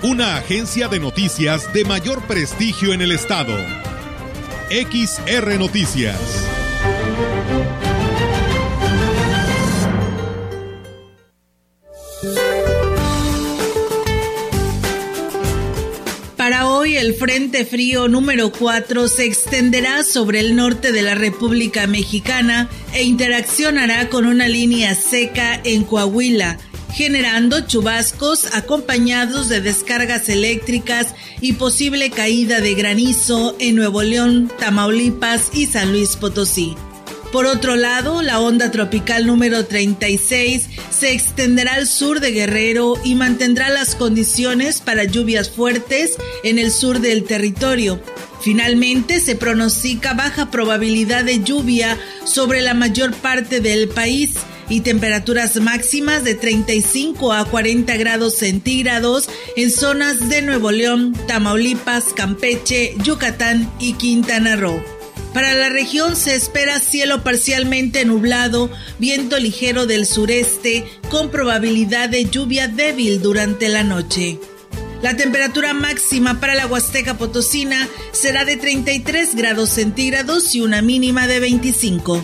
Una agencia de noticias de mayor prestigio en el estado. XR Noticias. Para hoy el Frente Frío número 4 se extenderá sobre el norte de la República Mexicana e interaccionará con una línea seca en Coahuila, generando chubascos acompañados de descargas eléctricas y posible caída de granizo en Nuevo León, Tamaulipas y San Luis Potosí. Por otro lado, la onda tropical número 36 se extenderá al sur de Guerrero y mantendrá las condiciones para lluvias fuertes en el sur del territorio. Finalmente, se pronostica baja probabilidad de lluvia sobre la mayor parte del país y temperaturas máximas de 35 a 40 grados centígrados en zonas de Nuevo León, Tamaulipas, Campeche, Yucatán y Quintana Roo. Para la región se espera cielo parcialmente nublado, viento ligero del sureste, con probabilidad de lluvia débil durante la noche. La temperatura máxima para la Huasteca Potosina será de 33 grados centígrados y una mínima de 25.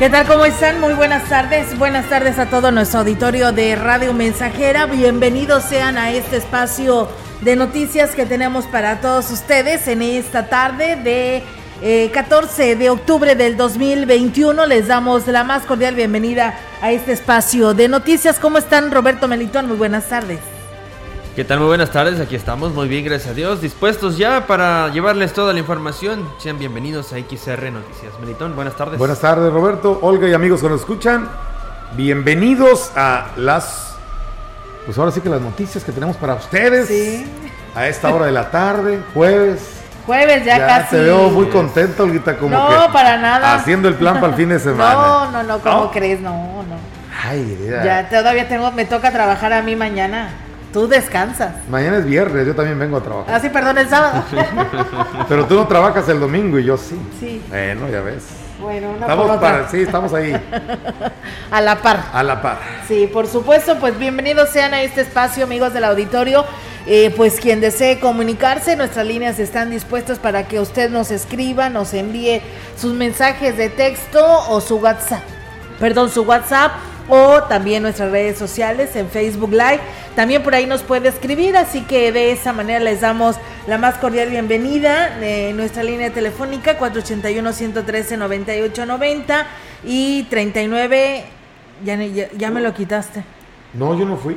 ¿Qué tal? ¿Cómo están? Muy buenas tardes. Buenas tardes a todo nuestro auditorio de Radio Mensajera. Bienvenidos sean a este espacio de noticias que tenemos para todos ustedes en esta tarde de eh, 14 de octubre del 2021. Les damos la más cordial bienvenida a este espacio de noticias. ¿Cómo están, Roberto Melitón? Muy buenas tardes. ¿Qué tal? Muy buenas tardes, aquí estamos, muy bien, gracias a Dios, dispuestos ya para llevarles toda la información. Sean bienvenidos a XR Noticias. Melitón, buenas tardes. Buenas tardes, Roberto, Olga y amigos que nos escuchan. Bienvenidos a las, pues ahora sí que las noticias que tenemos para ustedes. Sí. A esta hora de la tarde, jueves. Jueves ya, casi. Te veo muy contento, Olguita, como No, que para nada. haciendo el plan para el fin de semana. No, no, no, ¿cómo ¿No? crees? No, no. Ay, mira. Ya todavía tengo, me toca trabajar a mí mañana. Tú descansas. Mañana es viernes, yo también vengo a trabajar. Ah, sí, perdón, el sábado. Pero tú no trabajas el domingo y yo sí. Sí. Bueno, ya ves. Bueno, una Estamos por para, sí, estamos ahí, A la par. a la par. Sí, por supuesto, pues bienvenidos sean a este espacio, amigos del auditorio. Eh, pues quien desee comunicarse, nuestras líneas están dispuestas para que usted nos escriba, nos envíe sus mensajes de texto o su WhatsApp. Perdón, su WhatsApp o también nuestras redes sociales en Facebook Live. También por ahí nos puede escribir, así que de esa manera les damos la más cordial bienvenida. Eh, nuestra línea telefónica 481-113-9890 y 39... Ya, ya, ya me lo quitaste. No, yo no fui.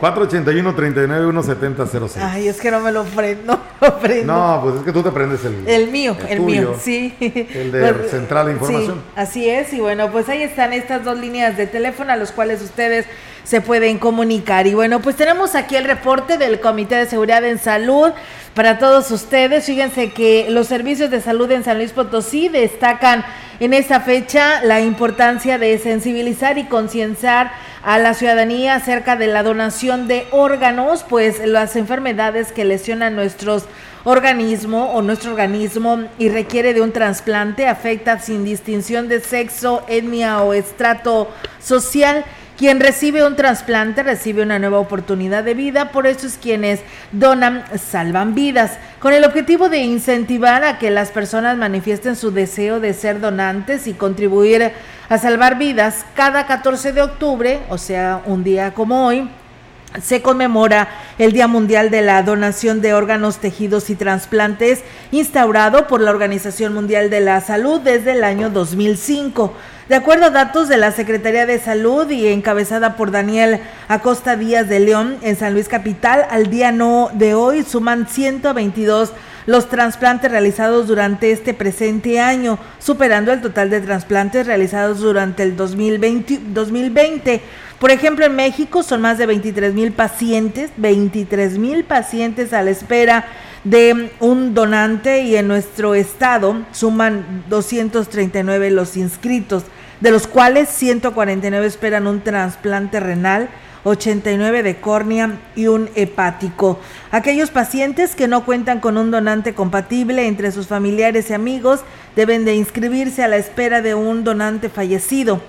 481-39-1706. Ay, es que no me lo prendo. No, lo prendo. No, pues es que tú te prendes el. El mío, el, mío, tuyo. sí. El de Central de sí, Información. así es, y bueno, pues ahí están estas dos líneas de teléfono a los cuales ustedes se pueden comunicar. Y bueno, pues tenemos aquí el reporte del Comité de Seguridad en Salud para todos ustedes. Fíjense que los servicios de salud en San Luis Potosí destacan en esta fecha la importancia de sensibilizar y concienciar a la ciudadanía acerca de la donación de órganos, pues las enfermedades que lesionan nuestros organismo o nuestro organismo y requiere de un trasplante afecta sin distinción de sexo, etnia o estrato social Quien recibe un trasplante recibe una nueva oportunidad de vida, por eso es quienes donan salvan vidas, con el objetivo de incentivar a que las personas manifiesten su deseo de ser donantes y contribuir a salvar vidas. Cada 14 de octubre, o sea, un día como hoy, se conmemora el Día Mundial de la Donación de Órganos, Tejidos y Trasplantes, instaurado por la Organización Mundial de la Salud desde el año 2005. De acuerdo a datos de la Secretaría de Salud y encabezada por Daniel Acosta Díaz de León en San Luis Capital, al día no de hoy suman 122 los trasplantes realizados durante este presente año, superando el total de trasplantes realizados durante el 2020. 2020. Por ejemplo, en México son más de 23 mil pacientes, 23 mil pacientes a la espera de un donante y en nuestro estado suman 239 los inscritos, de los cuales 149 esperan un trasplante renal, 89 de córnea y un hepático. Aquellos pacientes que no cuentan con un donante compatible entre sus familiares y amigos deben de inscribirse a la espera de un donante fallecido.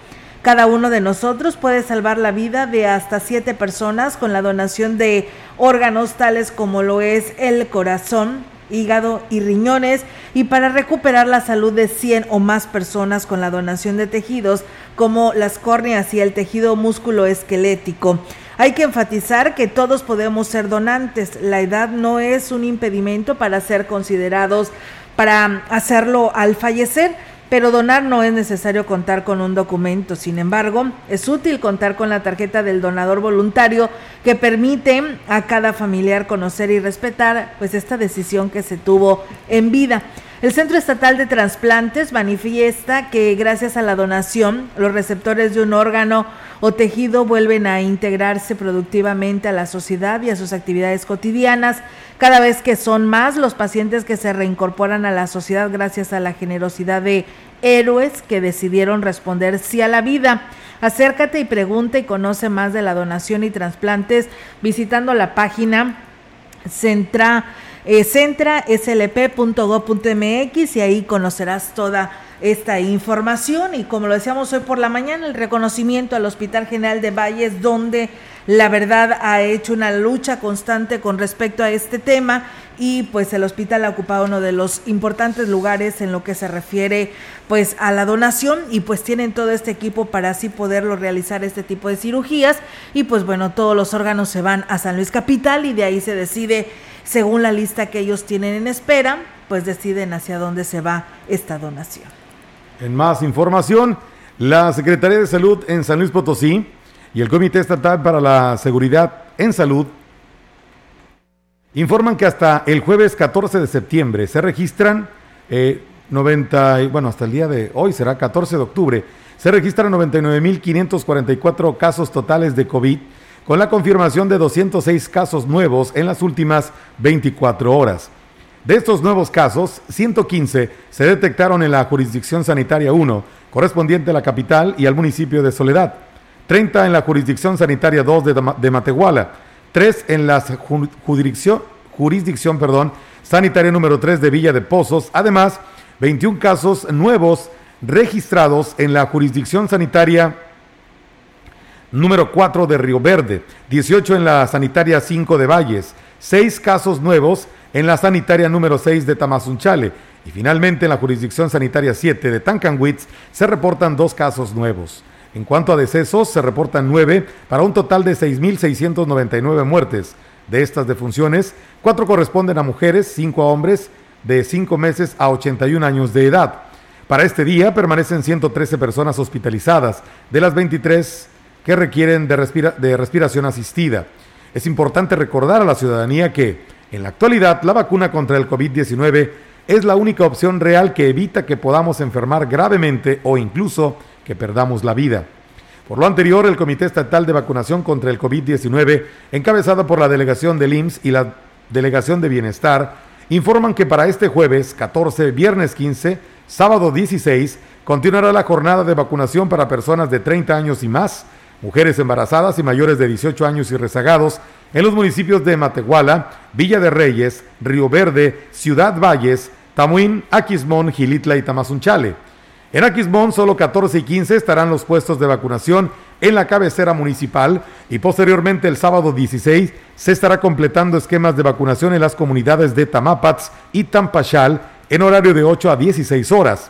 Cada uno de nosotros puede salvar la vida de hasta siete personas con la donación de órganos tales como lo es el corazón, hígado y riñones y para recuperar la salud de 100 o más personas con la donación de tejidos como las córneas y el tejido músculo esquelético. Hay que enfatizar que todos podemos ser donantes. La edad no es un impedimento para ser considerados para hacerlo al fallecer pero donar no es necesario contar con un documento. Sin embargo, es útil contar con la tarjeta del donador voluntario que permite a cada familiar conocer y respetar pues esta decisión que se tuvo en vida. El Centro Estatal de Transplantes manifiesta que gracias a la donación, los receptores de un órgano o tejido vuelven a integrarse productivamente a la sociedad y a sus actividades cotidianas, cada vez que son más los pacientes que se reincorporan a la sociedad gracias a la generosidad de héroes que decidieron responder sí a la vida. Acércate y pregunta y conoce más de la donación y trasplantes visitando la página Centra eh, centraslp.gov.mx y ahí conocerás toda esta información y como lo decíamos hoy por la mañana, el reconocimiento al Hospital General de Valles, donde la verdad ha hecho una lucha constante con respecto a este tema y pues el hospital ha ocupado uno de los importantes lugares en lo que se refiere pues a la donación y pues tienen todo este equipo para así poderlo realizar este tipo de cirugías y pues bueno, todos los órganos se van a San Luis Capital y de ahí se decide según la lista que ellos tienen en espera, pues deciden hacia dónde se va esta donación. En más información, la Secretaría de Salud en San Luis Potosí y el Comité Estatal para la Seguridad en Salud informan que hasta el jueves 14 de septiembre se registran 90, eh, bueno, hasta el día de hoy será 14 de octubre, se registran 99.544 casos totales de COVID con la confirmación de 206 casos nuevos en las últimas 24 horas. De estos nuevos casos, 115 se detectaron en la jurisdicción sanitaria 1, correspondiente a la capital y al municipio de Soledad, 30 en la jurisdicción sanitaria 2 de, Matehuala, 3 en la jurisdicción, jurisdicción perdón, sanitaria número 3 de Villa de Pozos, además 21 casos nuevos registrados en la jurisdicción sanitaria número 4 de Río Verde, 18 en la sanitaria 5 de Valles, 6 casos nuevos en la sanitaria número 6 de Tamazunchale. Y finalmente en la jurisdicción sanitaria 7 de Tancanwitz se reportan dos casos nuevos. En cuanto a decesos, se reportan 9 para un total de 6.699 muertes. De estas defunciones, 4 corresponden a mujeres, 5 a hombres de 5 meses a 81 años de edad. Para este día permanecen 113 personas hospitalizadas, de las 23 que requieren de, de respiración asistida. Es importante recordar a la ciudadanía que, en la actualidad, la vacuna contra el COVID-19 es la única opción real que evita que podamos enfermar gravemente o incluso que perdamos la vida. Por lo anterior, el Comité Estatal de Vacunación contra el COVID-19, encabezado por la delegación del IMSS y la delegación de Bienestar, informan que para este jueves 14, viernes 15, sábado 16, continuará la jornada de vacunación para personas de 30 años y más mujeres embarazadas y mayores de 18 años y rezagados en los municipios de Matehuala, Villa de Reyes, Río Verde, Ciudad Valles, Tamuín, Aquismón, Gilitla y Tamazunchale. En Aquismón solo 14 y 15 estarán los puestos de vacunación en la cabecera municipal y posteriormente el sábado 16 se estará completando esquemas de vacunación en las comunidades de Tamapats y Tampachal en horario de 8 a 16 horas.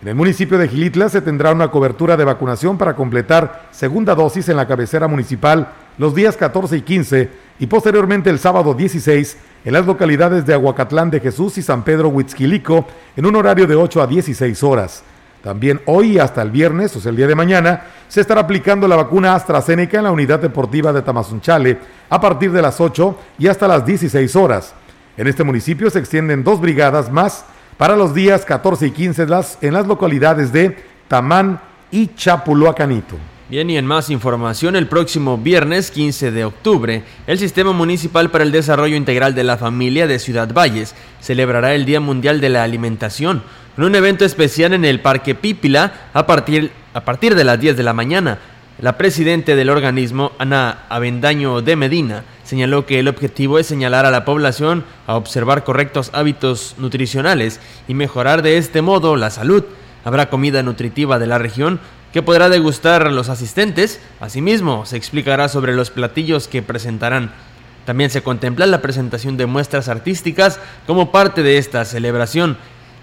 En el municipio de Gilitla se tendrá una cobertura de vacunación para completar segunda dosis en la cabecera municipal los días 14 y 15 y posteriormente el sábado 16 en las localidades de Aguacatlán de Jesús y San Pedro Huitzquilico en un horario de 8 a 16 horas. También hoy hasta el viernes, o sea el día de mañana, se estará aplicando la vacuna AstraZeneca en la unidad deportiva de Tamazunchale a partir de las 8 y hasta las 16 horas. En este municipio se extienden dos brigadas más para los días 14 y 15 en las localidades de Tamán y Chapuluacanito. Bien, y en más información, el próximo viernes 15 de octubre, el Sistema Municipal para el Desarrollo Integral de la Familia de Ciudad Valles celebrará el Día Mundial de la Alimentación, con un evento especial en el Parque Pípila a partir, a partir de las 10 de la mañana. La presidenta del organismo, Ana Avendaño de Medina, señaló que el objetivo es señalar a la población a observar correctos hábitos nutricionales y mejorar de este modo la salud. Habrá comida nutritiva de la región que podrá degustar los asistentes. Asimismo, se explicará sobre los platillos que presentarán. También se contempla la presentación de muestras artísticas como parte de esta celebración.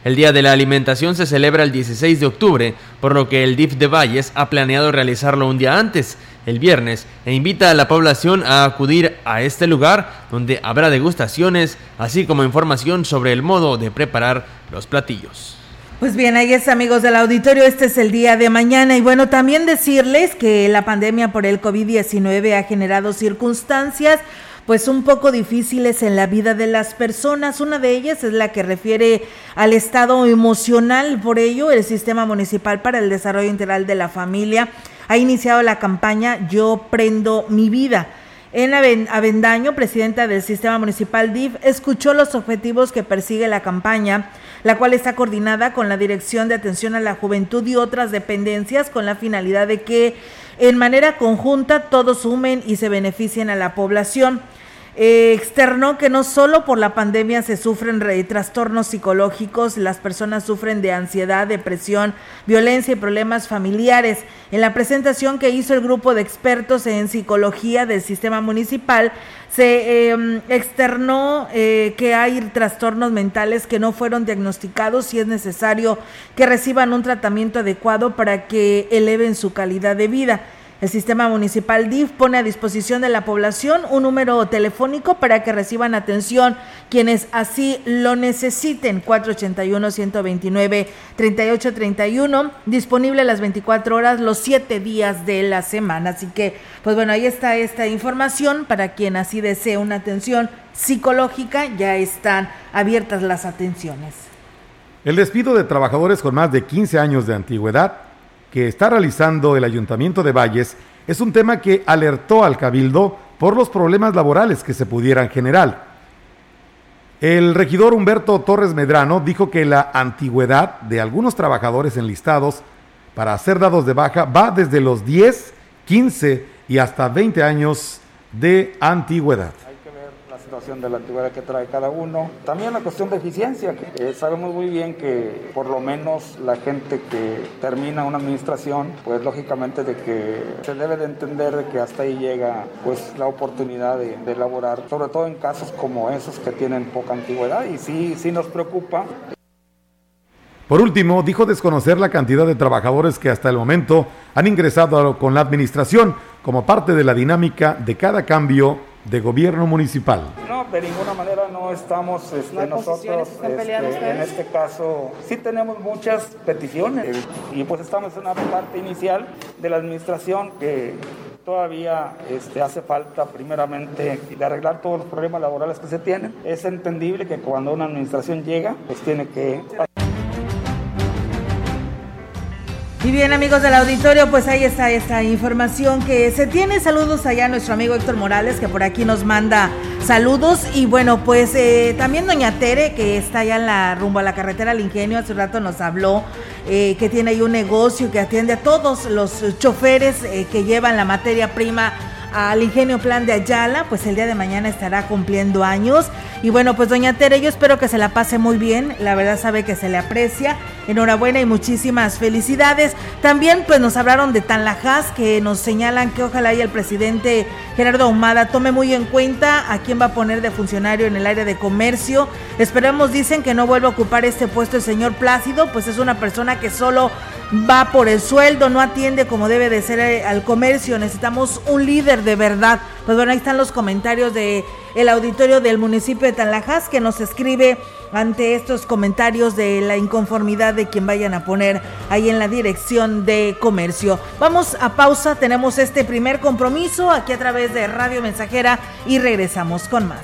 El Día de la Alimentación se celebra el 16 de octubre, por lo que el DIF de Valles ha planeado realizarlo un día antes, el viernes, e invita a la población a acudir a este lugar donde habrá degustaciones, así como información sobre el modo de preparar los platillos. Pues bien, ahí es amigos del auditorio, este es el día de mañana y bueno, también decirles que la pandemia por el COVID-19 ha generado circunstancias pues un poco difíciles en la vida de las personas. Una de ellas es la que refiere al estado emocional. Por ello, el Sistema Municipal para el Desarrollo Integral de la Familia ha iniciado la campaña Yo Prendo mi Vida en Avendaño, presidenta del Sistema Municipal DIF, escuchó los objetivos que persigue la campaña, la cual está coordinada con la Dirección de Atención a la Juventud y otras dependencias con la finalidad de que en manera conjunta todos sumen y se beneficien a la población. Eh, externó que no solo por la pandemia se sufren trastornos psicológicos, las personas sufren de ansiedad, depresión, violencia y problemas familiares. En la presentación que hizo el grupo de expertos en psicología del sistema municipal, se em, externó eh, que hay trastornos mentales que no fueron diagnosticados y es necesario que reciban un tratamiento adecuado para que eleven su calidad de vida. El sistema municipal DIF pone a disposición de la población un número telefónico para que reciban atención quienes así lo necesiten. 481-129-3831, disponible las 24 horas, los 7 días de la semana. Así que, pues bueno, ahí está esta información para quien así desee una atención psicológica. Ya están abiertas las atenciones. El despido de trabajadores con más de 15 años de antigüedad que está realizando el Ayuntamiento de Valles es un tema que alertó al Cabildo por los problemas laborales que se pudieran generar. El regidor Humberto Torres Medrano dijo que la antigüedad de algunos trabajadores enlistados para ser dados de baja va desde los 10, 15 y hasta 20 años de antigüedad de la antigüedad que trae cada uno. También la cuestión de eficiencia, eh, sabemos muy bien que por lo menos la gente que termina una administración, pues lógicamente de que se debe de entender de que hasta ahí llega pues la oportunidad de, de elaborar, sobre todo en casos como esos que tienen poca antigüedad y sí, sí nos preocupa. Por último, dijo desconocer la cantidad de trabajadores que hasta el momento han ingresado con la administración como parte de la dinámica de cada cambio de gobierno municipal. No, de ninguna manera no estamos este, nosotros, este, en este caso, sí tenemos muchas peticiones y pues estamos en una parte inicial de la administración que todavía este, hace falta primeramente de arreglar todos los problemas laborales que se tienen. Es entendible que cuando una administración llega, pues tiene que... Y bien amigos del auditorio, pues ahí está esta información que se tiene. Saludos allá a nuestro amigo Héctor Morales que por aquí nos manda saludos. Y bueno, pues eh, también doña Tere que está allá en la rumbo a la carretera al ingenio, hace rato nos habló eh, que tiene ahí un negocio que atiende a todos los choferes eh, que llevan la materia prima al Ingenio Plan de Ayala, pues el día de mañana estará cumpliendo años. Y bueno, pues doña Tere, yo espero que se la pase muy bien, la verdad sabe que se le aprecia. Enhorabuena y muchísimas felicidades. También pues nos hablaron de Tanlajas, que nos señalan que ojalá y el presidente Gerardo Ahumada tome muy en cuenta a quién va a poner de funcionario en el área de comercio. Esperemos, dicen que no vuelva a ocupar este puesto el señor Plácido, pues es una persona que solo va por el sueldo, no atiende como debe de ser eh, al comercio, necesitamos un líder de verdad. Pues bueno, ahí están los comentarios de el auditorio del municipio de Tanlajas que nos escribe ante estos comentarios de la inconformidad de quien vayan a poner ahí en la dirección de comercio. Vamos a pausa, tenemos este primer compromiso aquí a través de Radio Mensajera y regresamos con más.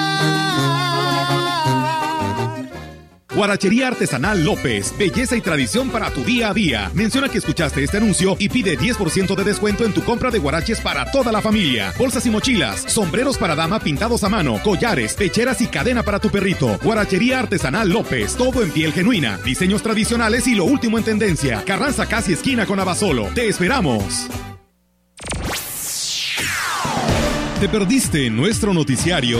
Guarachería Artesanal López, belleza y tradición para tu día a día. Menciona que escuchaste este anuncio y pide 10% de descuento en tu compra de guaraches para toda la familia. Bolsas y mochilas, sombreros para dama pintados a mano, collares, pecheras y cadena para tu perrito. Guarachería Artesanal López, todo en piel genuina, diseños tradicionales y lo último en tendencia. Carranza casi esquina con Abasolo. Te esperamos. ¿Te perdiste nuestro noticiario?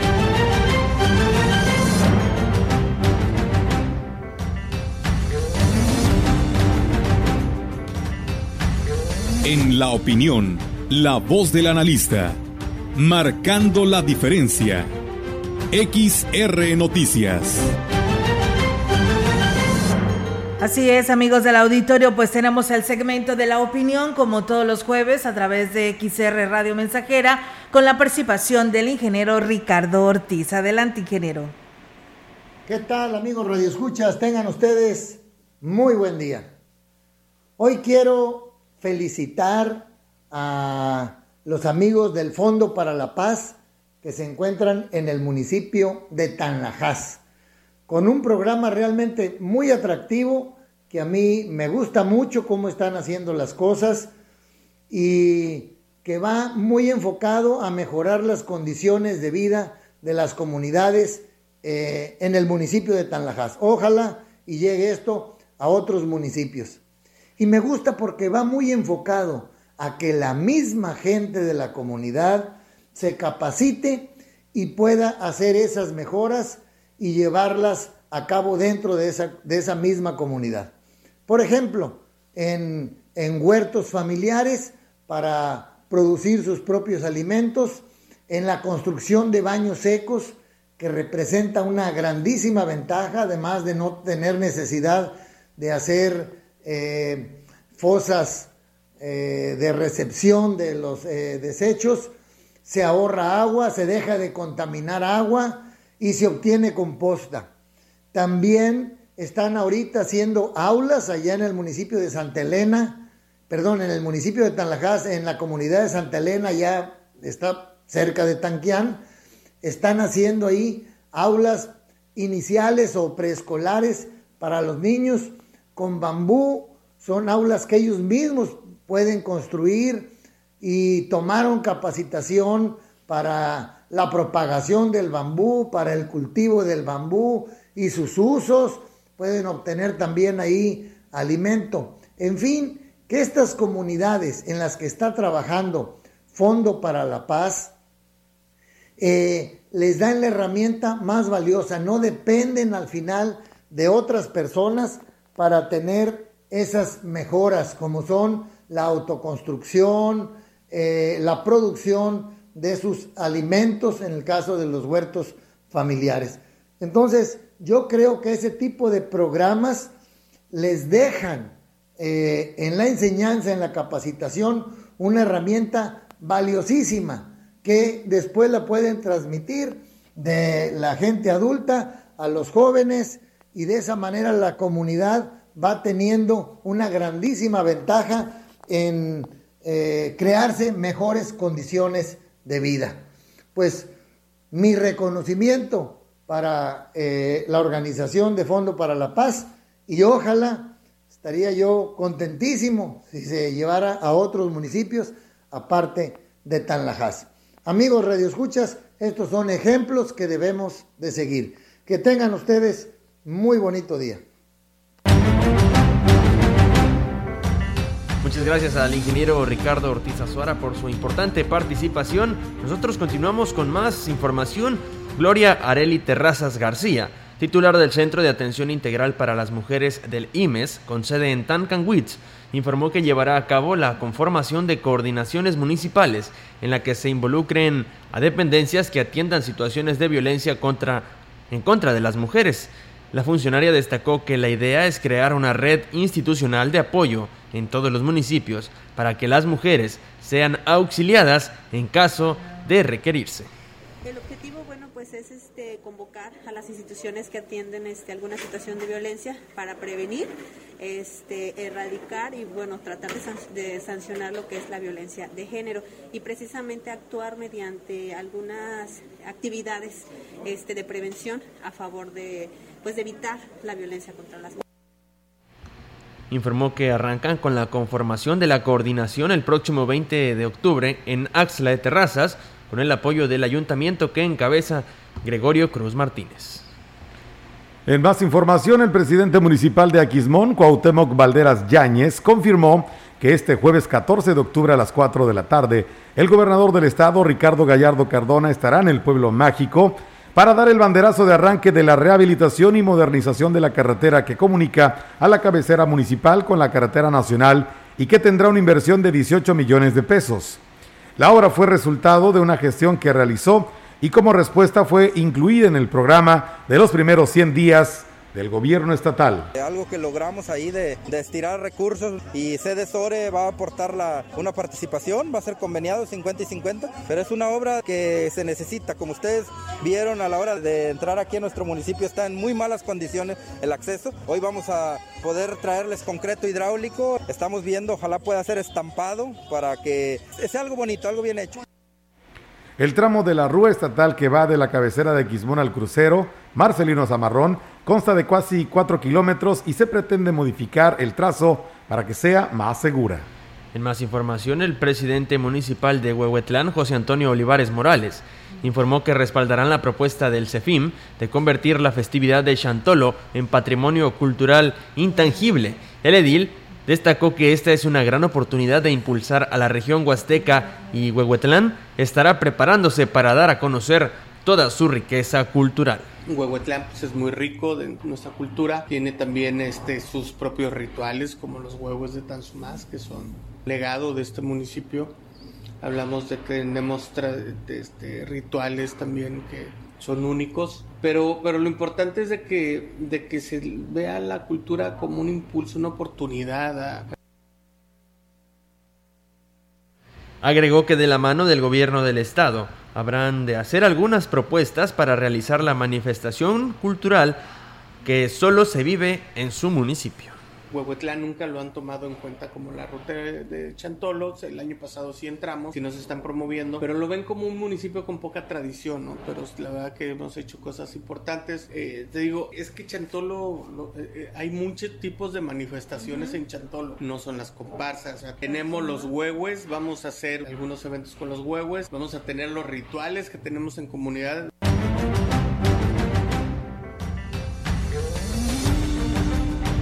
En la opinión, la voz del analista, marcando la diferencia. XR Noticias. Así es, amigos del auditorio, pues tenemos el segmento de la opinión, como todos los jueves, a través de XR Radio Mensajera, con la participación del ingeniero Ricardo Ortiz. Adelante, ingeniero. ¿Qué tal, amigos Radio Escuchas? Tengan ustedes muy buen día. Hoy quiero felicitar a los amigos del Fondo para la Paz que se encuentran en el municipio de Tanlajas con un programa realmente muy atractivo que a mí me gusta mucho cómo están haciendo las cosas y que va muy enfocado a mejorar las condiciones de vida de las comunidades eh, en el municipio de Tanlajas. Ojalá y llegue esto a otros municipios. Y me gusta porque va muy enfocado a que la misma gente de la comunidad se capacite y pueda hacer esas mejoras y llevarlas a cabo dentro de esa, de esa misma comunidad. Por ejemplo, en, en huertos familiares para producir sus propios alimentos, en la construcción de baños secos, que representa una grandísima ventaja, además de no tener necesidad de hacer eh, fosas eh, de recepción de los eh, desechos, se ahorra agua, se deja de contaminar agua y se obtiene composta. También están ahorita haciendo aulas allá en el municipio de Santa Elena, perdón, en el municipio de Tanlajas, en la comunidad de Santa Elena, ya está cerca de Tanquián, están haciendo ahí aulas iniciales o preescolares para los niños con bambú, son aulas que ellos mismos pueden construir y tomaron capacitación para la propagación del bambú, para el cultivo del bambú y sus usos, pueden obtener también ahí alimento. En fin, que estas comunidades en las que está trabajando Fondo para la Paz, eh, les dan la herramienta más valiosa, no dependen al final de otras personas para tener esas mejoras como son la autoconstrucción, eh, la producción de sus alimentos en el caso de los huertos familiares. Entonces, yo creo que ese tipo de programas les dejan eh, en la enseñanza, en la capacitación, una herramienta valiosísima que después la pueden transmitir de la gente adulta a los jóvenes y de esa manera la comunidad va teniendo una grandísima ventaja en eh, crearse mejores condiciones de vida. Pues mi reconocimiento para eh, la organización de Fondo para la Paz y ojalá estaría yo contentísimo si se llevara a otros municipios aparte de Tanlajas. Amigos Radio Escuchas, estos son ejemplos que debemos de seguir. Que tengan ustedes muy bonito día. Muchas gracias al ingeniero Ricardo Ortiz Azuara por su importante participación. Nosotros continuamos con más información. Gloria Areli Terrazas García, titular del Centro de Atención Integral para las Mujeres del IMES, con sede en Tancanwitz, informó que llevará a cabo la conformación de coordinaciones municipales en la que se involucren a dependencias que atiendan situaciones de violencia contra, en contra de las mujeres. La funcionaria destacó que la idea es crear una red institucional de apoyo en todos los municipios para que las mujeres sean auxiliadas en caso de requerirse. El objetivo, bueno, pues es este, convocar a las instituciones que atienden este, alguna situación de violencia para prevenir, este, erradicar y, bueno, tratar de, sancionar lo que es la violencia de género y precisamente actuar mediante algunas actividades este, de prevención a favor de, pues, de evitar la violencia contra las mujeres. Informó que arrancan con la conformación de la coordinación el próximo 20 de octubre en Axla de Terrazas, con el apoyo del ayuntamiento que encabeza Gregorio Cruz Martínez. En más información, el presidente municipal de Aquismón, Cuauhtémoc Valderas Yáñez, confirmó que este jueves 14 de octubre a las 4 de la tarde, el gobernador del estado, Ricardo Gallardo Cardona, estará en el pueblo mágico para dar el banderazo de arranque de la rehabilitación y modernización de la carretera que comunica a la cabecera municipal con la carretera nacional y que tendrá una inversión de 18 millones de pesos. La obra fue resultado de una gestión que realizó y como respuesta fue incluida en el programa de los primeros 100 días del gobierno estatal. Algo que logramos ahí de, estirar recursos y CDSORE va a aportar la, una participación, va a ser conveniado 50 y 50, pero es una obra que se necesita. Como ustedes vieron a la hora de entrar aquí a nuestro municipio, está en muy malas condiciones el acceso. Hoy vamos a poder traerles concreto hidráulico. Estamos viendo, ojalá pueda ser estampado para que sea algo bonito, algo bien hecho. El tramo de la rúa estatal que va de la cabecera de Quismón al crucero, Marcelino Zamarrón, consta de casi 4 kilómetros y se pretende modificar el trazo para que sea más segura. En más información, el presidente municipal de Huehuetlán, José Antonio Olivares Morales, informó que respaldarán la propuesta del CEFIM de convertir la festividad de Chantolo en patrimonio cultural intangible. El edil destacó que esta es una gran oportunidad de impulsar a la región huasteca y Huehuetlán estará preparándose para dar a conocer toda su riqueza cultural. Huehuetlán pues, es muy rico de nuestra cultura, tiene también este, sus propios rituales como los huevos de Tanzumás, que son legado de este municipio. Hablamos de que tenemos este, rituales también que son únicos, pero, pero lo importante es de que, de que se vea la cultura como un impulso, una oportunidad. Agregó que de la mano del gobierno del estado habrán de hacer algunas propuestas para realizar la manifestación cultural que solo se vive en su municipio. Huehuetlán nunca lo han tomado en cuenta como la ruta de Chantolos. El año pasado sí entramos, sí nos están promoviendo, pero lo ven como un municipio con poca tradición, ¿no? Pero la verdad que hemos hecho cosas importantes. Eh, te digo, es que Chantolo, eh, eh, hay muchos tipos de manifestaciones en Chantolo. No son las comparsas. tenemos los huehues, vamos a hacer algunos eventos con los huehues, vamos a tener los rituales que tenemos en comunidad.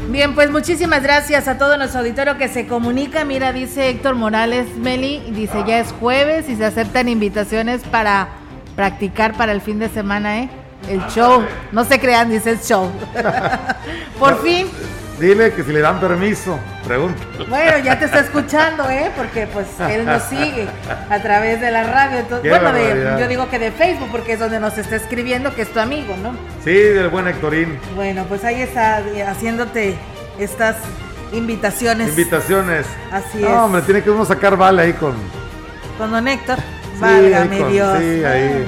Bien, pues muchísimas gracias a todo nuestro auditorio que se comunica. Mira, dice Héctor Morales Meli, dice ya es jueves y se aceptan invitaciones para practicar para el fin de semana, ¿eh? El show. No se crean, dice el show. Por fin. Dile que si le dan permiso, pregunta. Bueno, ya te está escuchando, ¿eh? Porque pues él nos sigue a través de la radio. bueno, yo digo que de Facebook, porque es donde nos está escribiendo, que es tu amigo, ¿no? Sí, del buen Héctorín. Bueno, pues ahí está eh, haciéndote estas invitaciones. Invitaciones. Así es. No, hombre, tiene que uno sacar vale ahí con... Con don Héctor. Válgame Dios. Sí, ahí.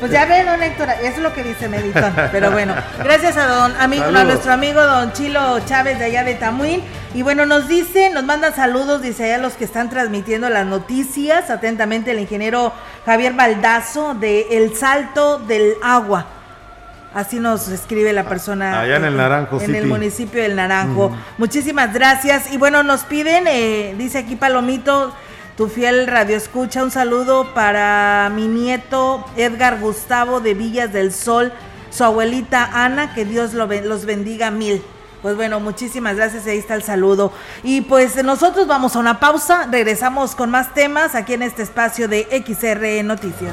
Pues ya ven, don Héctor, es lo que dice Melitón. Pero bueno, gracias a don amigo, a nuestro amigo don Chilo Chávez de allá de Tamuín. Y bueno, nos dice, nos manda saludos, dice allá los que están transmitiendo las noticias. Atentamente el ingeniero Javier Baldazo de El Salto del Agua. Así nos escribe la persona. Allá en el Naranjo, En el municipio del Naranjo. Muchísimas gracias. Y bueno, nos piden, eh, dice aquí Palomito tu fiel radio escucha. Un saludo para mi nieto Edgar Gustavo de Villas del Sol, su abuelita Ana, que Dios los bendiga mil. Pues bueno, muchísimas gracias, ahí está el saludo. Y pues nosotros vamos a una pausa, regresamos con más temas aquí en este espacio de XR Noticias.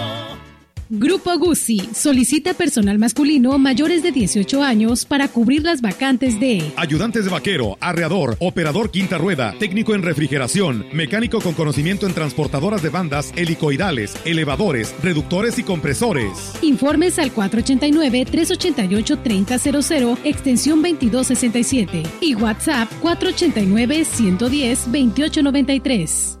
Grupo Guzzi solicita personal masculino mayores de 18 años para cubrir las vacantes de ayudantes de vaquero, arreador, operador quinta rueda, técnico en refrigeración, mecánico con conocimiento en transportadoras de bandas helicoidales, elevadores, reductores y compresores. Informes al 489-388-3000, extensión 2267 y WhatsApp 489-110-2893.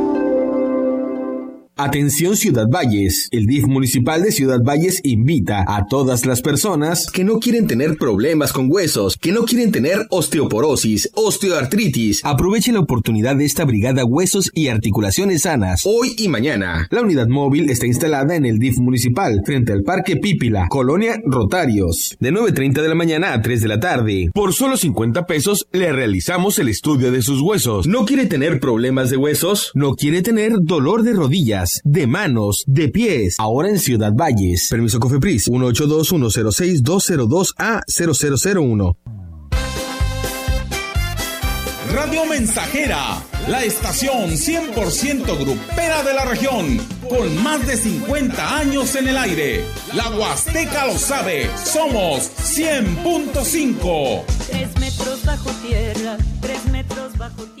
Atención Ciudad Valles. El DIF municipal de Ciudad Valles invita a todas las personas que no quieren tener problemas con huesos, que no quieren tener osteoporosis, osteoartritis. Aprovechen la oportunidad de esta brigada Huesos y Articulaciones Sanas hoy y mañana. La unidad móvil está instalada en el DIF municipal frente al Parque Pípila, Colonia Rotarios, de 9.30 de la mañana a 3 de la tarde. Por solo 50 pesos le realizamos el estudio de sus huesos. ¿No quiere tener problemas de huesos? ¿No quiere tener dolor de rodillas? De manos, de pies. Ahora en Ciudad Valles. Permiso Cofepris 182-106-202A0001. Radio Mensajera, la estación 100% grupera de la región, con más de 50 años en el aire. La Huasteca lo sabe, somos 100.5. Tres metros bajo tierra, tres metros bajo tierra.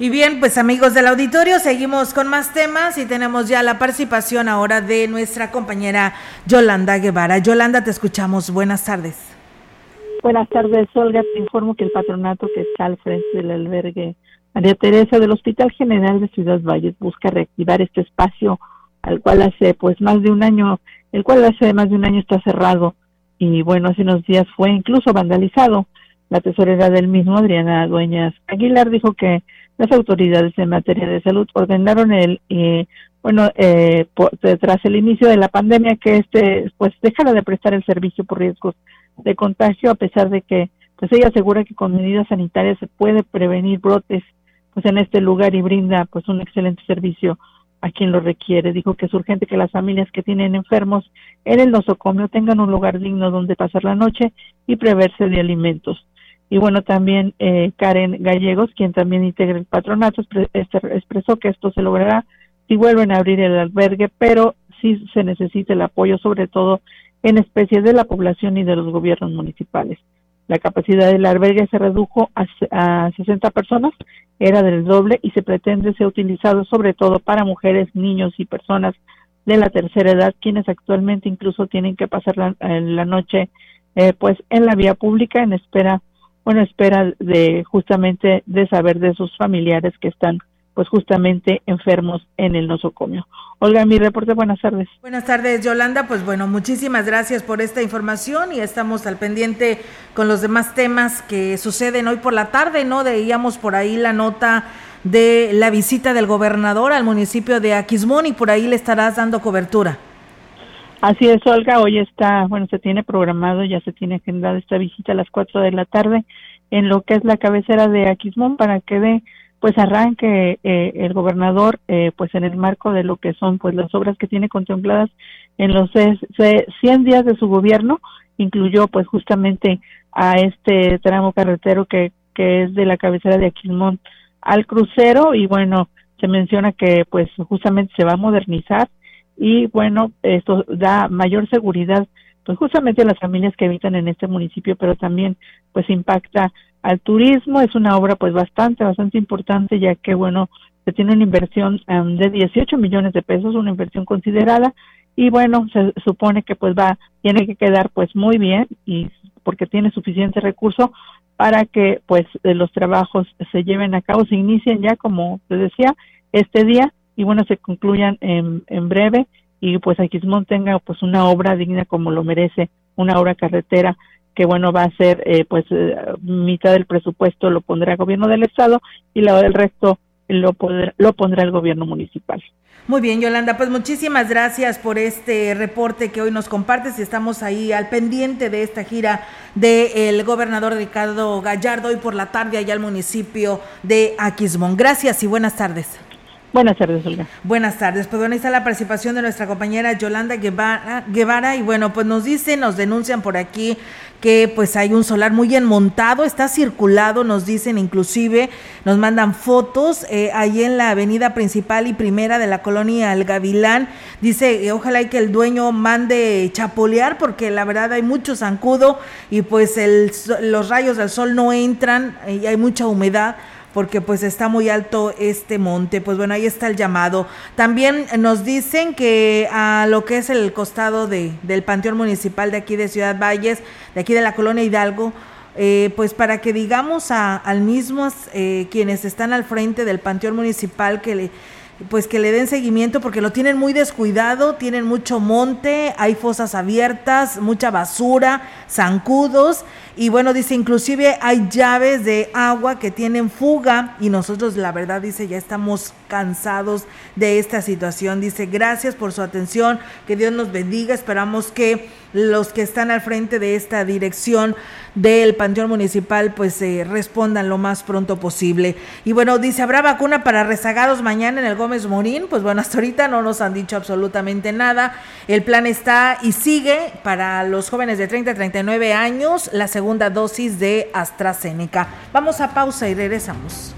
Y bien, pues amigos del auditorio, seguimos con más temas y tenemos ya la participación ahora de nuestra compañera Yolanda Guevara. Yolanda, te escuchamos. Buenas tardes. Buenas tardes, Olga. Te informo que el patronato que está al frente del albergue María Teresa del Hospital General de Ciudad Valles busca reactivar este espacio al cual hace pues más de un año, el cual hace más de un año está cerrado y bueno, hace unos días fue incluso vandalizado. La tesorera del mismo, Adriana Dueñas Aguilar, dijo que las autoridades en materia de salud ordenaron el eh, bueno eh, tras el inicio de la pandemia que este pues dejara de prestar el servicio por riesgos de contagio a pesar de que pues ella asegura que con medidas sanitarias se puede prevenir brotes pues en este lugar y brinda pues un excelente servicio a quien lo requiere. Dijo que es urgente que las familias que tienen enfermos en el nosocomio tengan un lugar digno donde pasar la noche y preverse de alimentos. Y bueno, también eh, Karen Gallegos, quien también integra el patronato, este, expresó que esto se logrará si vuelven a abrir el albergue, pero sí se necesita el apoyo, sobre todo en especies de la población y de los gobiernos municipales. La capacidad del albergue se redujo a, a 60 personas, era del doble y se pretende ser utilizado sobre todo para mujeres, niños y personas de la tercera edad, quienes actualmente incluso tienen que pasar la, la noche eh, pues en la vía pública en espera bueno, espera de justamente de saber de sus familiares que están pues justamente enfermos en el nosocomio. Olga, mi reporte, buenas tardes. Buenas tardes, Yolanda. Pues bueno, muchísimas gracias por esta información y estamos al pendiente con los demás temas que suceden hoy por la tarde, ¿no? Veíamos por ahí la nota de la visita del gobernador al municipio de Aquismón y por ahí le estarás dando cobertura. Así es, Olga, hoy está, bueno, se tiene programado, ya se tiene agendada esta visita a las 4 de la tarde en lo que es la cabecera de Aquismón para que dé pues arranque eh, el gobernador eh, pues en el marco de lo que son pues las obras que tiene contempladas en los 100 días de su gobierno. Incluyó pues justamente a este tramo carretero que, que es de la cabecera de Aquismón al crucero y bueno se menciona que pues justamente se va a modernizar y bueno, esto da mayor seguridad pues justamente a las familias que habitan en este municipio, pero también pues impacta al turismo, es una obra pues bastante, bastante importante ya que bueno, se tiene una inversión um, de 18 millones de pesos, una inversión considerada y bueno, se supone que pues va, tiene que quedar pues muy bien y porque tiene suficiente recurso para que pues los trabajos se lleven a cabo, se inicien ya como les decía este día y bueno, se concluyan en, en breve y pues Aquismón tenga pues una obra digna como lo merece, una obra carretera que bueno va a ser eh, pues eh, mitad del presupuesto lo pondrá el gobierno del estado y la del resto lo, lo pondrá el gobierno municipal. Muy bien, Yolanda, pues muchísimas gracias por este reporte que hoy nos compartes y estamos ahí al pendiente de esta gira del gobernador Ricardo Gallardo hoy por la tarde allá al municipio de Aquismón. Gracias y buenas tardes. Buenas tardes, Olga. Buenas tardes. Pues bueno, ahí está la participación de nuestra compañera Yolanda Guevara, Guevara y bueno, pues nos dicen, nos denuncian por aquí que pues hay un solar muy enmontado, está circulado, nos dicen inclusive, nos mandan fotos eh, ahí en la avenida principal y primera de la colonia El Gavilán. Dice, eh, ojalá y que el dueño mande chapolear porque la verdad hay mucho zancudo y pues el, los rayos del sol no entran y hay mucha humedad porque pues está muy alto este monte. Pues bueno, ahí está el llamado. También nos dicen que a lo que es el costado de, del Panteón Municipal de aquí de Ciudad Valles, de aquí de la colonia Hidalgo, eh, pues para que digamos a, al mismo eh, quienes están al frente del Panteón Municipal que le pues que le den seguimiento porque lo tienen muy descuidado, tienen mucho monte, hay fosas abiertas, mucha basura, zancudos y bueno, dice, inclusive hay llaves de agua que tienen fuga y nosotros la verdad dice, ya estamos cansados de esta situación. Dice, gracias por su atención, que Dios nos bendiga, esperamos que los que están al frente de esta dirección del Panteón Municipal pues eh, respondan lo más pronto posible. Y bueno, dice, ¿habrá vacuna para rezagados mañana en el Gómez Morín? Pues bueno, hasta ahorita no nos han dicho absolutamente nada. El plan está y sigue para los jóvenes de 30 a 39 años, la segunda dosis de AstraZeneca. Vamos a pausa y regresamos.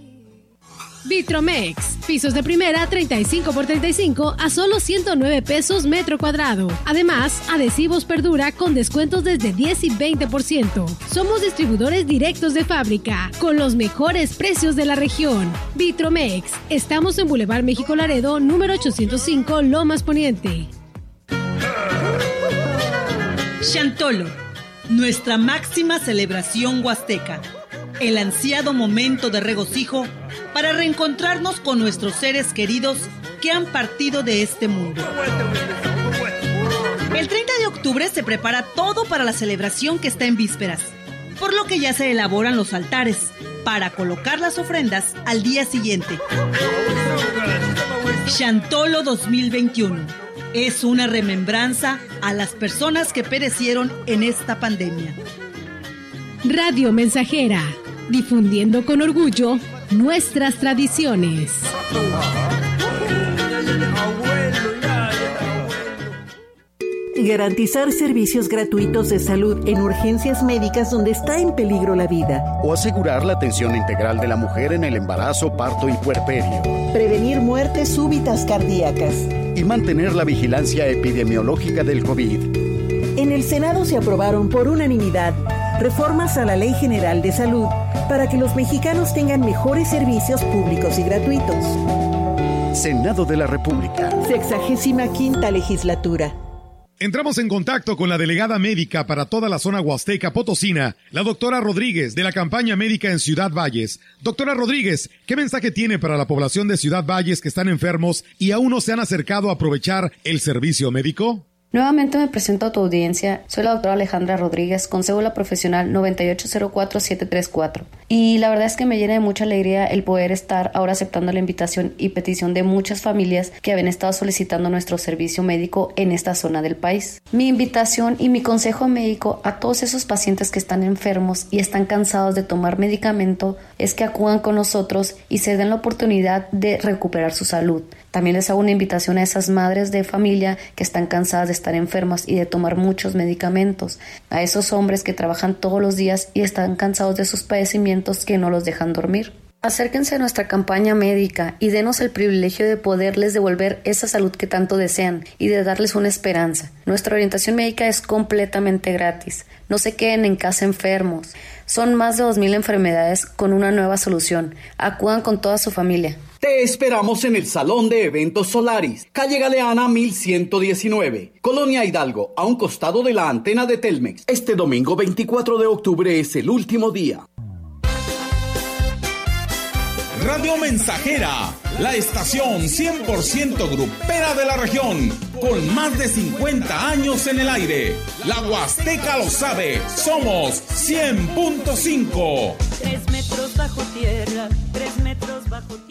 Vitromex. Pisos de primera 35 por 35 a solo 109 pesos metro cuadrado. Además, adhesivos perdura con descuentos desde 10 y 20%. Somos distribuidores directos de fábrica con los mejores precios de la región. Vitromex. Estamos en Boulevard México Laredo, número 805, Lomas Poniente. Chantolo. Nuestra máxima celebración huasteca. El ansiado momento de regocijo para reencontrarnos con nuestros seres queridos que han partido de este mundo. El 30 de octubre se prepara todo para la celebración que está en vísperas, por lo que ya se elaboran los altares para colocar las ofrendas al día siguiente. Chantolo 2021 es una remembranza a las personas que perecieron en esta pandemia. Radio Mensajera, difundiendo con orgullo nuestras tradiciones. Garantizar servicios gratuitos de salud en urgencias médicas donde está en peligro la vida. O asegurar la atención integral de la mujer en el embarazo, parto y puerperio. Prevenir muertes súbitas cardíacas. Y mantener la vigilancia epidemiológica del COVID. En el Senado se aprobaron por unanimidad reformas a la Ley General de Salud para que los mexicanos tengan mejores servicios públicos y gratuitos. Senado de la República. Sexagésima quinta legislatura. Entramos en contacto con la delegada médica para toda la zona huasteca potosina, la doctora Rodríguez, de la campaña médica en Ciudad Valles. Doctora Rodríguez, ¿qué mensaje tiene para la población de Ciudad Valles que están enfermos y aún no se han acercado a aprovechar el servicio médico? Nuevamente me presento a tu audiencia. Soy la doctora Alejandra Rodríguez, con cédula profesional 9804734. Y la verdad es que me llena de mucha alegría el poder estar ahora aceptando la invitación y petición de muchas familias que habían estado solicitando nuestro servicio médico en esta zona del país. Mi invitación y mi consejo médico a todos esos pacientes que están enfermos y están cansados de tomar medicamento es que acudan con nosotros y se den la oportunidad de recuperar su salud También les hago una invitación a esas madres de familia que están cansadas de estar enfermas y de tomar muchos medicamentos, a esos hombres que trabajan todos los días y están cansados de sus padecimientos que no los dejan dormir. Acérquense a nuestra campaña médica y denos el privilegio de poderles devolver esa salud que tanto desean y de darles una esperanza. Nuestra orientación médica es completamente gratis. No se queden en casa enfermos. Son más de 2.000 enfermedades con una nueva solución. Acudan con toda su familia. Te esperamos en el Salón de Eventos Solaris, calle Galeana 1119, Colonia Hidalgo, a un costado de la antena de Telmex. Este domingo 24 de octubre es el último día. Radio Mensajera, la estación 100% grupera de la región, con más de 50 años en el aire. La Huasteca lo sabe, somos 100.5. Tres metros bajo tierra, tres metros bajo tierra.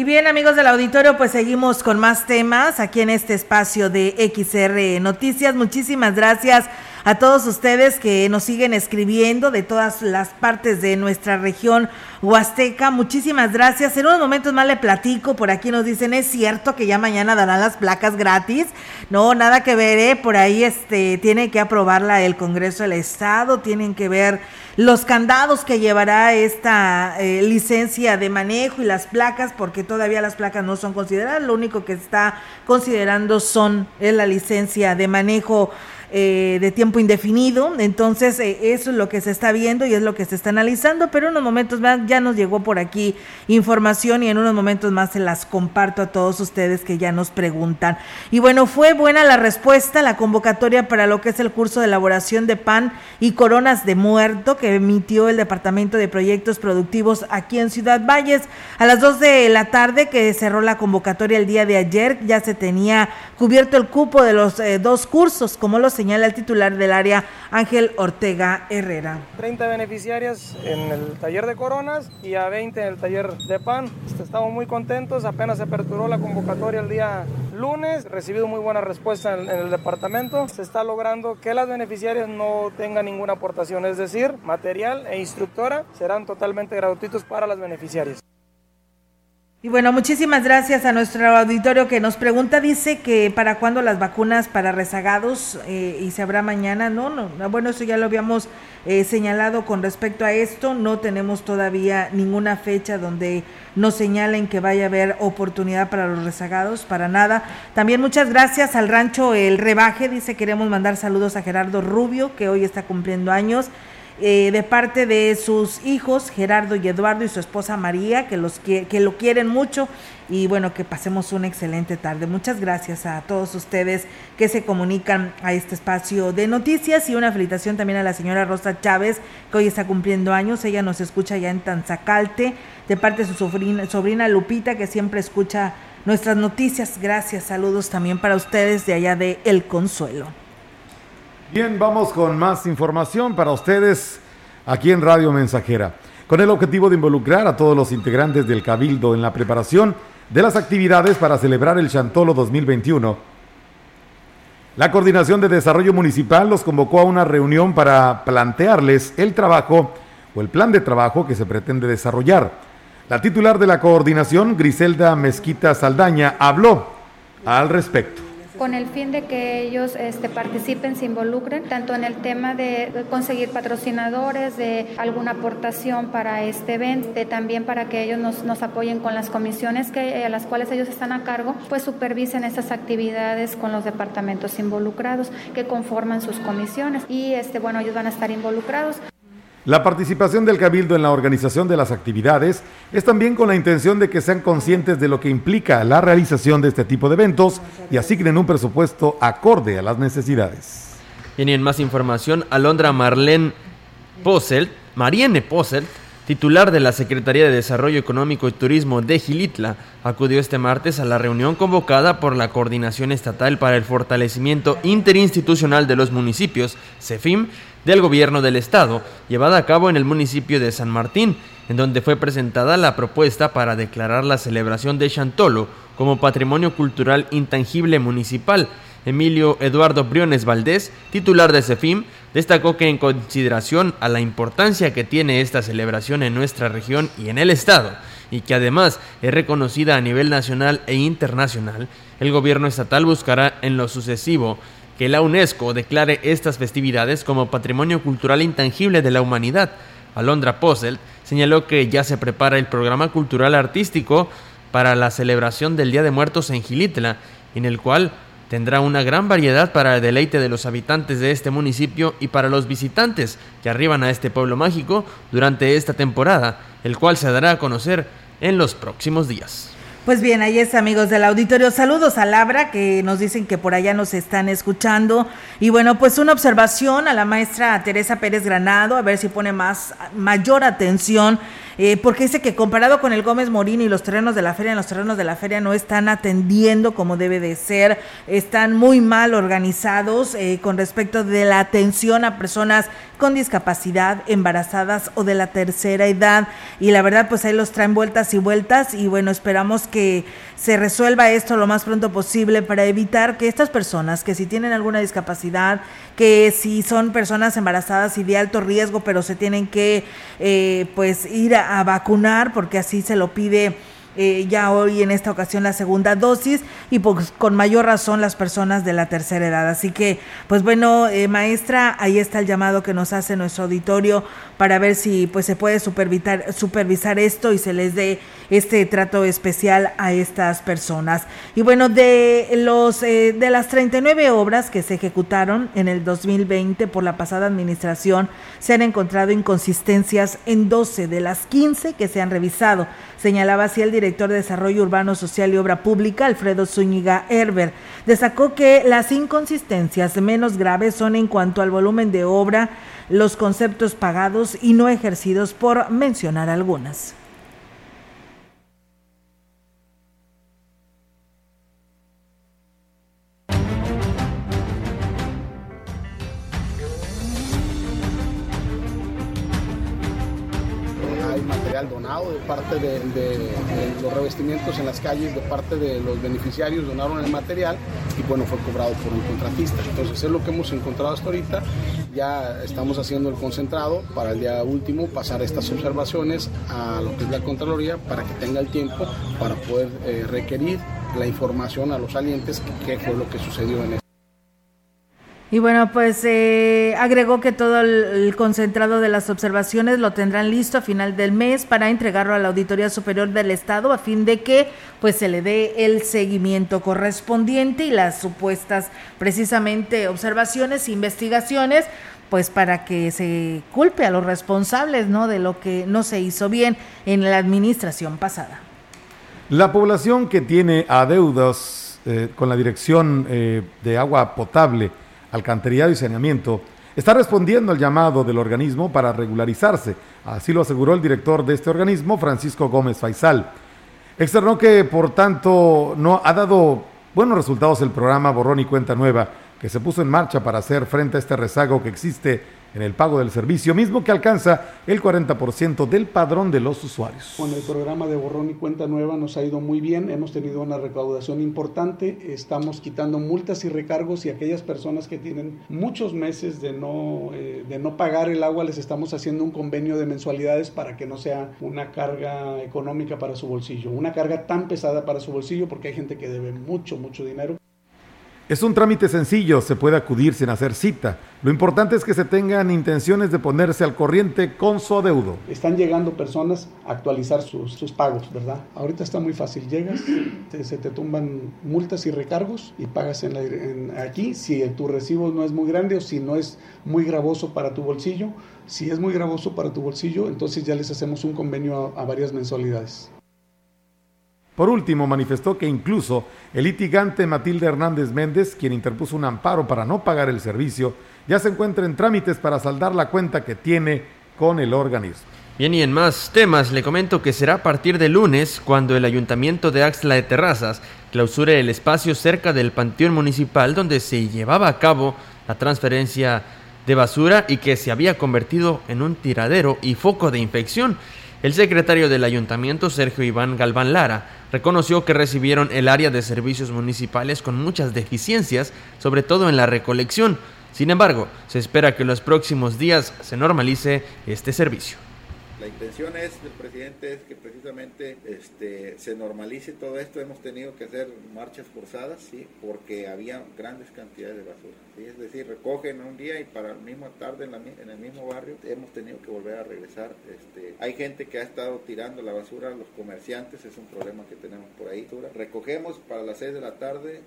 Y bien, amigos del auditorio, pues seguimos con más temas aquí en este espacio de XR Noticias. Muchísimas gracias a todos ustedes que nos siguen escribiendo de todas las partes de nuestra región huasteca. Muchísimas gracias. En unos momentos más le platico. Por aquí nos dicen, es cierto que ya mañana darán las placas gratis. No, nada que ver, ¿eh? Por ahí este, tiene que aprobarla el Congreso del Estado. Tienen que ver los candados que llevará esta eh, licencia de manejo y las placas, porque todavía las placas no son consideradas. Lo único que está considerando son es la licencia de manejo eh, de tiempo indefinido. Entonces, eh, eso es lo que se está viendo y es lo que se está analizando, pero en unos momentos más ya nos llegó por aquí información y en unos momentos más se las comparto a todos ustedes que ya nos preguntan. Y bueno, fue buena la respuesta, la convocatoria para lo que es el curso de elaboración de pan y coronas de muerto que emitió el Departamento de Proyectos Productivos aquí en Ciudad Valles. A las 2 de la tarde que cerró la convocatoria el día de ayer, ya se tenía cubierto el cupo de los eh, dos cursos, como los señala el titular del área, Ángel Ortega Herrera. 30 beneficiarias en el taller de coronas y a 20 en el taller de pan. Este, estamos muy contentos, apenas se aperturó la convocatoria el día lunes, recibido muy buena respuesta en, en el departamento. Se está logrando que las beneficiarias no tengan ninguna aportación, es decir, material e instructora serán totalmente gratuitos para las beneficiarias. Y bueno, muchísimas gracias a nuestro auditorio que nos pregunta, dice que para cuándo las vacunas para rezagados eh, y se habrá mañana. No, no, bueno, eso ya lo habíamos eh, señalado con respecto a esto. No tenemos todavía ninguna fecha donde nos señalen que vaya a haber oportunidad para los rezagados, para nada. También muchas gracias al rancho El Rebaje, dice queremos mandar saludos a Gerardo Rubio, que hoy está cumpliendo años. Eh, de parte de sus hijos Gerardo y Eduardo y su esposa María, que, los, que, que lo quieren mucho y bueno, que pasemos una excelente tarde. Muchas gracias a todos ustedes que se comunican a este espacio de noticias y una felicitación también a la señora Rosa Chávez, que hoy está cumpliendo años. Ella nos escucha ya en Tanzacalte, de parte de su sobrina, sobrina Lupita, que siempre escucha nuestras noticias. Gracias, saludos también para ustedes de allá de El Consuelo. Bien, vamos con más información para ustedes aquí en Radio Mensajera, con el objetivo de involucrar a todos los integrantes del Cabildo en la preparación de las actividades para celebrar el Chantolo 2021. La Coordinación de Desarrollo Municipal los convocó a una reunión para plantearles el trabajo o el plan de trabajo que se pretende desarrollar. La titular de la coordinación, Griselda Mezquita Saldaña, habló al respecto con el fin de que ellos este, participen, se involucren, tanto en el tema de conseguir patrocinadores, de alguna aportación para este evento, de también para que ellos nos, nos apoyen con las comisiones que, a las cuales ellos están a cargo, pues supervisen esas actividades con los departamentos involucrados que conforman sus comisiones y este, bueno, ellos van a estar involucrados. La participación del Cabildo en la organización de las actividades es también con la intención de que sean conscientes de lo que implica la realización de este tipo de eventos y asignen un presupuesto acorde a las necesidades. Y en más información, Alondra Marlene Posselt, Mariene Posselt, titular de la Secretaría de Desarrollo Económico y Turismo de Gilitla, acudió este martes a la reunión convocada por la Coordinación Estatal para el Fortalecimiento Interinstitucional de los Municipios, CEFIM, del Gobierno del Estado, llevada a cabo en el municipio de San Martín, en donde fue presentada la propuesta para declarar la celebración de Chantolo como Patrimonio Cultural Intangible Municipal. Emilio Eduardo Briones Valdés, titular de CEFIM, destacó que en consideración a la importancia que tiene esta celebración en nuestra región y en el Estado, y que además es reconocida a nivel nacional e internacional, el gobierno estatal buscará en lo sucesivo que la UNESCO declare estas festividades como Patrimonio Cultural Intangible de la Humanidad. Alondra Posselt señaló que ya se prepara el programa cultural artístico para la celebración del Día de Muertos en Gilitla, en el cual tendrá una gran variedad para el deleite de los habitantes de este municipio y para los visitantes que arriban a este pueblo mágico durante esta temporada, el cual se dará a conocer en los próximos días. Pues bien, ahí es amigos del auditorio. Saludos a Labra que nos dicen que por allá nos están escuchando. Y bueno, pues una observación a la maestra Teresa Pérez Granado, a ver si pone más mayor atención eh, porque dice que comparado con el Gómez Morín y los terrenos de la feria, los terrenos de la feria no están atendiendo como debe de ser, están muy mal organizados eh, con respecto de la atención a personas con discapacidad, embarazadas o de la tercera edad. Y la verdad, pues ahí los traen vueltas y vueltas y bueno, esperamos que se resuelva esto lo más pronto posible para evitar que estas personas que si tienen alguna discapacidad, que si son personas embarazadas y de alto riesgo, pero se tienen que eh, pues ir a vacunar porque así se lo pide eh, ya hoy en esta ocasión la segunda dosis y pues con mayor razón las personas de la tercera edad. Así que, pues bueno, eh, maestra, ahí está el llamado que nos hace nuestro auditorio para ver si pues se puede supervisar, supervisar esto y se les dé este trato especial a estas personas. Y bueno, de los eh, de las 39 obras que se ejecutaron en el 2020 por la pasada administración, se han encontrado inconsistencias en 12 de las 15 que se han revisado. Señalaba así el director de Desarrollo Urbano Social y Obra Pública, Alfredo Zúñiga Herber. Destacó que las inconsistencias menos graves son en cuanto al volumen de obra, los conceptos pagados y no ejercidos, por mencionar algunas. De parte de, los revestimientos en las calles, de parte de los beneficiarios donaron el material y bueno, fue cobrado por un contratista. Entonces es lo que hemos encontrado hasta ahorita. Ya estamos haciendo el concentrado para el día último pasar estas observaciones a lo que es la Contraloría para que tenga el tiempo para poder eh, requerir la información a los salientes qué fue lo que sucedió en y bueno, pues eh, agregó que todo el, concentrado de las observaciones lo tendrán listo a final del mes para entregarlo a la Auditoría Superior del Estado a fin de que pues se le dé el seguimiento correspondiente y las supuestas precisamente observaciones e investigaciones pues para que se culpe a los responsables, ¿no? de lo que no se hizo bien en la administración pasada. La población que tiene adeudos eh, con la Dirección eh, de Agua Potable alcantarillado y saneamiento, está respondiendo al llamado del organismo para regularizarse. Así lo aseguró el director de este organismo, Francisco Gómez Faisal. Externó que, por tanto, no ha dado buenos resultados el programa Borrón y Cuenta Nueva, que se puso en marcha para hacer frente a este rezago que existe en el pago del servicio, mismo que alcanza el 40% del padrón de los usuarios. Con el programa de borrón y cuenta nueva nos ha ido muy bien, hemos tenido una recaudación importante, estamos quitando multas y recargos y aquellas personas que tienen muchos meses de no, eh, de no pagar el agua les estamos haciendo un convenio de mensualidades para que no sea una carga económica para su bolsillo, una carga tan pesada para su bolsillo porque hay gente que debe mucho, mucho dinero. Es un trámite sencillo, se puede acudir sin hacer cita. Lo importante es que se tengan intenciones de ponerse al corriente con su adeudo. Están llegando personas a actualizar sus, pagos, ¿verdad? Ahorita está muy fácil. Llegas, se te tumban multas y recargos y pagas en, aquí. Si tu recibo no es muy grande o si no es muy gravoso para tu bolsillo, Si es muy gravoso para tu bolsillo, entonces ya les hacemos un convenio a, a varias mensualidades. Por último, manifestó que incluso el litigante Matilde Hernández Méndez, quien interpuso un amparo para no pagar el servicio, ya se encuentra en trámites para saldar la cuenta que tiene con el organismo. Bien, y en más temas, le comento que será a partir de lunes cuando el Ayuntamiento de Axla de Terrazas clausure el espacio cerca del Panteón Municipal donde se llevaba a cabo la transferencia de basura y que se había convertido en un tiradero y foco de infección. El secretario del ayuntamiento, Sergio Iván Galván Lara, reconoció que recibieron el área de servicios municipales con muchas deficiencias, sobre todo en la recolección. Sin embargo, se espera que en los próximos días se normalice este servicio. La intención es del presidente es que este, se normalice todo esto. Hemos tenido que hacer marchas forzadas, sí, porque había grandes cantidades de basura. ¿sí? Es decir, recogen un día y para la misma tarde en el mismo barrio hemos tenido que volver a regresar. Este, hay gente que ha estado tirando la basura, los comerciantes, es un problema que tenemos por ahí. Recogemos para las 6 de la tarde.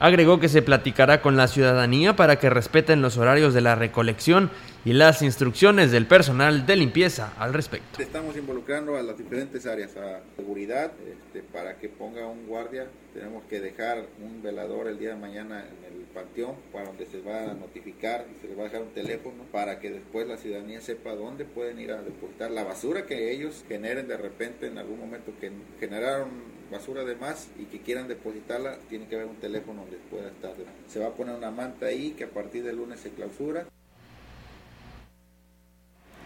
Agregó que se platicará con la ciudadanía para que respeten los horarios de la recolección y las instrucciones del personal de limpieza al respecto. Estamos involucrando a las diferentes áreas, a seguridad, este, para que ponga un guardia. Tenemos que dejar un velador el día de mañana en el panteón para donde se va a notificar y se le va a dejar un teléfono para que después la ciudadanía sepa dónde pueden ir a depositar la basura que ellos generen de repente en algún momento que generaron basura de más y que quieran depositarla, tiene que haber un teléfono donde pueda estar. Se va a poner una manta ahí que a partir del lunes se clausura.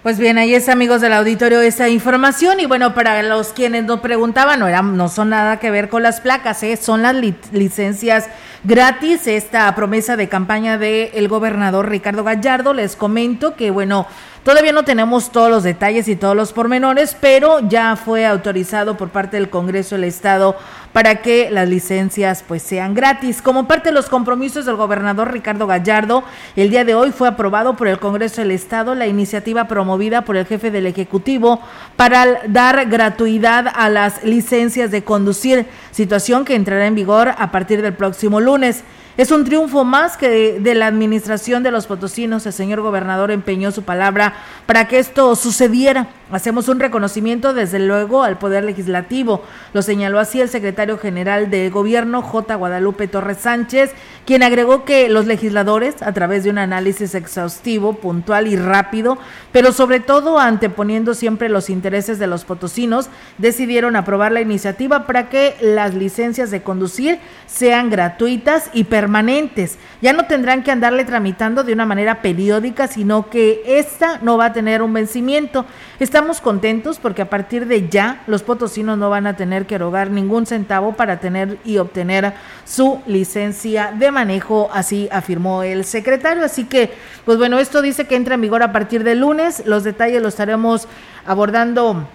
Pues bien, ahí es amigos del auditorio esa información y bueno, para los quienes nos preguntaban, no, eran, no son nada que ver con las placas, ¿eh? son las li licencias gratis, esta promesa de campaña del gobernador Ricardo Gallardo, les comento que bueno, Todavía no tenemos todos los detalles y todos los pormenores, pero ya fue autorizado por parte del Congreso del Estado para que las licencias pues sean gratis. Como parte de los compromisos del gobernador Ricardo Gallardo, el día de hoy fue aprobado por el Congreso del Estado la iniciativa promovida por el jefe del Ejecutivo para dar gratuidad a las licencias de conducir, situación que entrará en vigor a partir del próximo lunes. Es un triunfo más que de, la administración de los potosinos. El señor gobernador empeñó su palabra para que esto sucediera. Hacemos un reconocimiento, desde luego, al Poder Legislativo. Lo señaló así el secretario general de Gobierno, J. Guadalupe Torres Sánchez, quien agregó que los legisladores, a través de un análisis exhaustivo, puntual y rápido, pero sobre todo anteponiendo siempre los intereses de los potosinos, decidieron aprobar la iniciativa para que las licencias de conducir sean gratuitas y permanentes. Ya no tendrán que andarle tramitando de una manera periódica, sino que esta no va a tener un vencimiento. Estamos contentos porque a partir de ya los potosinos no van a tener que erogar ningún centavo para tener y obtener su licencia de manejo, así afirmó el secretario. Así que, pues bueno, esto dice que entra en vigor a partir de lunes. Los detalles los estaremos abordando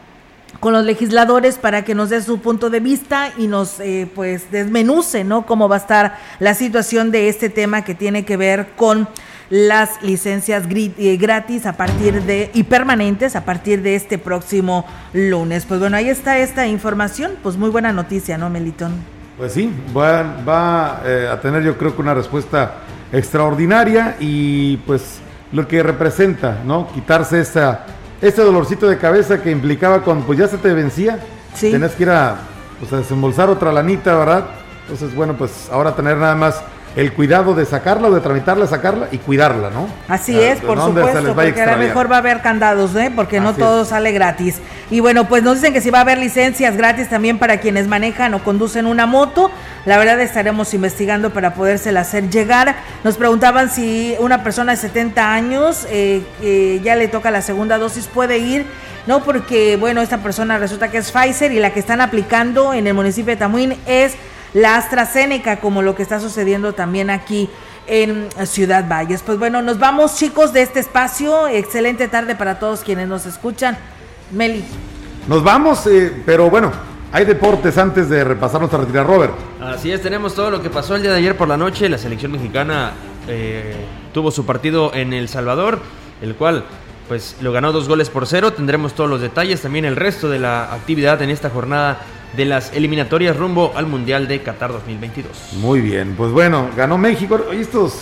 con los legisladores para que nos dé su punto de vista y nos eh, pues desmenuce, ¿no? Cómo va a estar la situación de este tema que tiene que ver con las licencias eh, gratis a partir de y permanentes a partir de este próximo lunes. Pues bueno, ahí está esta información, pues muy buena noticia, ¿no, Melitón? Pues sí, va, va eh, a tener yo creo que una respuesta extraordinaria y pues lo que representa, ¿no? Quitarse esa ese dolorcito de cabeza que implicaba cuando pues ya se te vencía, sí. tenías que ir a, pues, a desembolsar otra lanita, ¿verdad? Entonces, bueno, pues ahora tener nada más el cuidado de sacarla o de tramitarla, sacarla y cuidarla, ¿no? Así ah, es, por supuesto, porque a lo mejor va a haber candados, ¿eh? Porque no Así todo es. sale gratis. Y bueno, pues nos dicen que si va a haber licencias gratis también para quienes manejan o conducen una moto. La verdad estaremos investigando para podérsela hacer llegar. Nos preguntaban si una persona de 70 años eh, eh, ya le toca la segunda dosis, puede ir. No, porque bueno, esta persona resulta que es Pfizer y la que están aplicando en el municipio de Tamuín es la AstraZeneca, como lo que está sucediendo también aquí en Ciudad Valles. Pues bueno, nos vamos chicos de este espacio. Excelente tarde para todos quienes nos escuchan. Meli. Nos vamos, eh, pero bueno, hay deportes antes de repasar nuestra retirada, Robert. Así es, tenemos todo lo que pasó el día de ayer por la noche. La selección mexicana eh, tuvo su partido en El Salvador, el cual pues lo ganó dos goles por cero. Tendremos todos los detalles, también el resto de la actividad en esta jornada de las eliminatorias rumbo al Mundial de Qatar 2022. Muy bien, pues bueno, ganó México. Oye, estos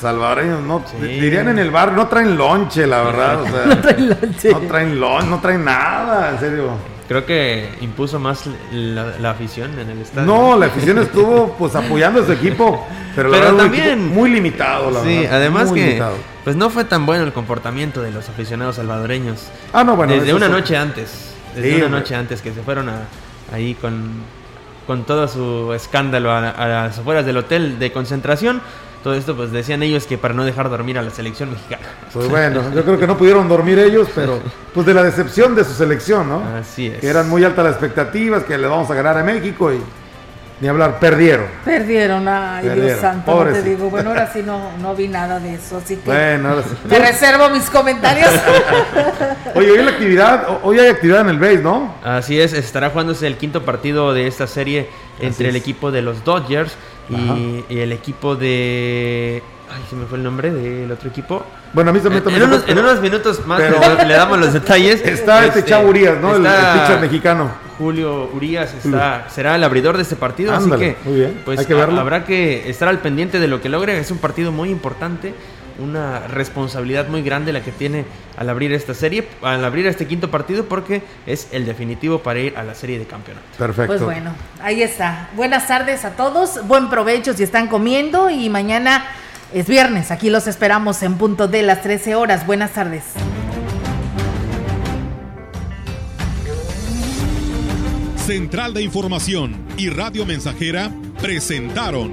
salvadoreños no dirían en el bar, no traen lonche, la verdad. no traen lonche. No traen lonche, no traen nada, en serio. Creo que impuso más la, afición en el estadio. No, la afición estuvo pues apoyando a su equipo, pero, la también muy limitado, la sí, además que pues no fue tan bueno el comportamiento de los aficionados salvadoreños. Ah, no, bueno, desde una noche antes, desde una noche antes que se fueron a, ahí con con todo su escándalo a, a las afueras del hotel de concentración todo esto, pues decían ellos que para no dejar dormir a la selección mexicana. Pues bueno, yo creo que no pudieron dormir ellos, pero pues de la decepción de su selección, ¿no? Así es. Que eran muy altas las expectativas, que le vamos a ganar a México y ni hablar, perdieron. Perdieron, ay Dios santo, no te digo. Bueno, ahora sí no, no vi nada de eso, así que bueno, ahora sí. me reservo mis comentarios. Oye, hoy, la actividad, hoy hay actividad en el base, ¿no? Así es, estará jugándose el quinto partido de esta serie entre el equipo de los Dodgers y, el equipo de. Ay, se me fue el nombre del otro equipo. Bueno, a mí se me en, unos, en unos minutos más le, damos los detalles. Está este, este chavo Urias, ¿no? el, pitcher mexicano. Julio Urias está, será el abridor de este partido, así que pues habrá que estar al pendiente de lo que logre. Es un partido muy importante una responsabilidad muy grande la que tiene al abrir esta serie, al abrir este quinto partido, porque es el definitivo para ir a la serie de campeonato. Perfecto. Pues bueno, ahí está. Buenas tardes a todos, buen provecho si están comiendo y mañana es viernes, aquí los esperamos en punto de las 13 horas. Buenas tardes. Central de Información y Radio Mensajera presentaron